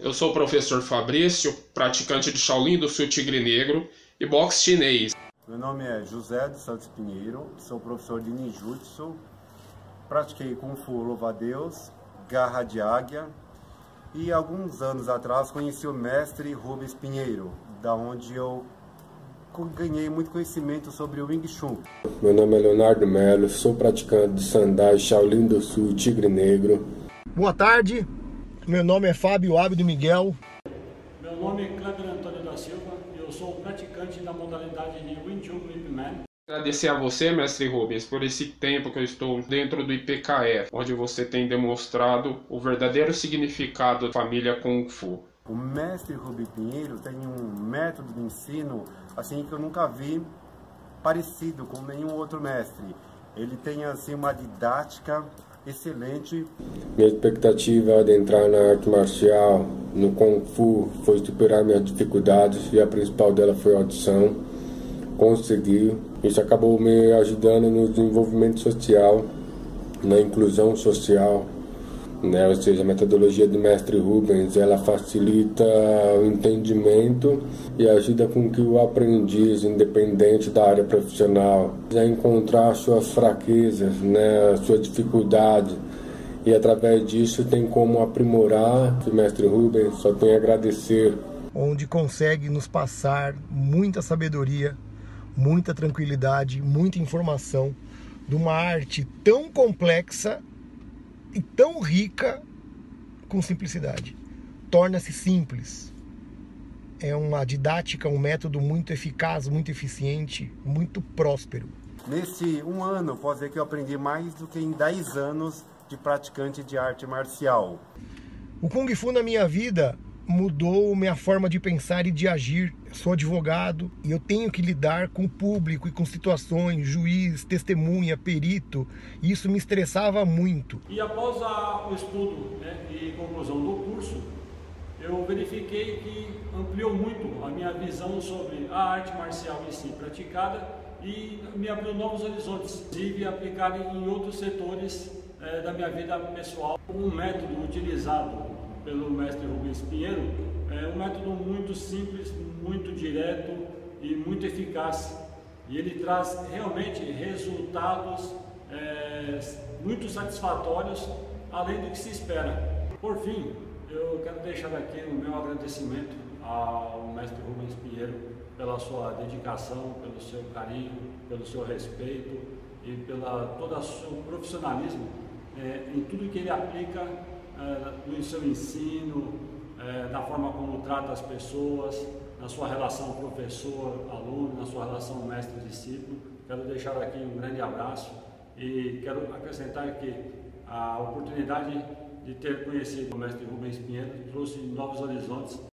Eu sou o professor Fabrício, praticante de Shaolin do Sul Tigre Negro e boxe chinês. Meu nome é José dos Santos Pinheiro, sou professor de ninjutsu, pratiquei Kung Fu Louva-a-Deus, Garra de Águia e alguns anos atrás conheci o mestre Rubens Pinheiro, da onde eu ganhei muito conhecimento sobre o Wing Chun. Meu nome é Leonardo Melo, sou praticante de Sandai Shaolin do Sul Tigre Negro. Boa tarde, meu nome é Fábio Ábido Miguel. Meu nome é Kleber Antônio da Silva e eu sou praticante da modalidade de Wing Chun Ip Man. Agradecer a você, mestre Rubens, por esse tempo que eu estou dentro do IPKF, onde você tem demonstrado o verdadeiro significado da família Kung Fu. O mestre Rubens Pinheiro tem um método de ensino assim que eu nunca vi parecido com nenhum outro mestre. Ele tem assim uma didática excelente. Minha expectativa de entrar na arte marcial, no Kung Fu, foi superar minhas dificuldades e a principal dela foi a audição. Consegui. Isso acabou me ajudando no desenvolvimento social, na inclusão social, né? Ou seja, a metodologia do mestre Rubens, ela facilita o entendimento e ajuda com que o aprendiz, independente da área profissional, a encontrar suas fraquezas, né? Suas dificuldades e através disso tem como aprimorar. O mestre Rubens só tem a agradecer. Onde consegue nos passar muita sabedoria, muita tranquilidade, muita informação de uma arte tão complexa e tão rica com simplicidade. Torna-se simples. É uma didática, um método muito eficaz, muito eficiente, muito próspero. Nesse um ano, posso dizer que eu aprendi mais do que em 10 anos de praticante de arte marcial. O Kung Fu na minha vida mudou minha forma de pensar e de agir. Sou advogado e eu tenho que lidar com o público e com situações, juiz, testemunha, perito. E isso me estressava muito. E após a, o estudo né, e conclusão do curso, eu verifiquei que ampliou muito a minha visão sobre a arte marcial em si praticada e me abriu novos horizontes, inclusive aplicado em outros setores é, da minha vida pessoal. Um método utilizado pelo Rubens Pinheiro, é um método muito simples, muito direto e muito eficaz. E ele traz realmente resultados é, muito satisfatórios, além do que se espera. Por fim, eu quero deixar aqui o meu agradecimento ao mestre Rubens Pinheiro pela sua dedicação, pelo seu carinho, pelo seu respeito e pela todo o seu profissionalismo é, em tudo que ele aplica no é, seu ensino, é, na forma como trata as pessoas, na sua relação professor-aluno, na sua relação mestre-discípulo. Quero deixar aqui um grande abraço e quero acrescentar que a oportunidade de ter conhecido o mestre Rubens Pinheiro trouxe novos horizontes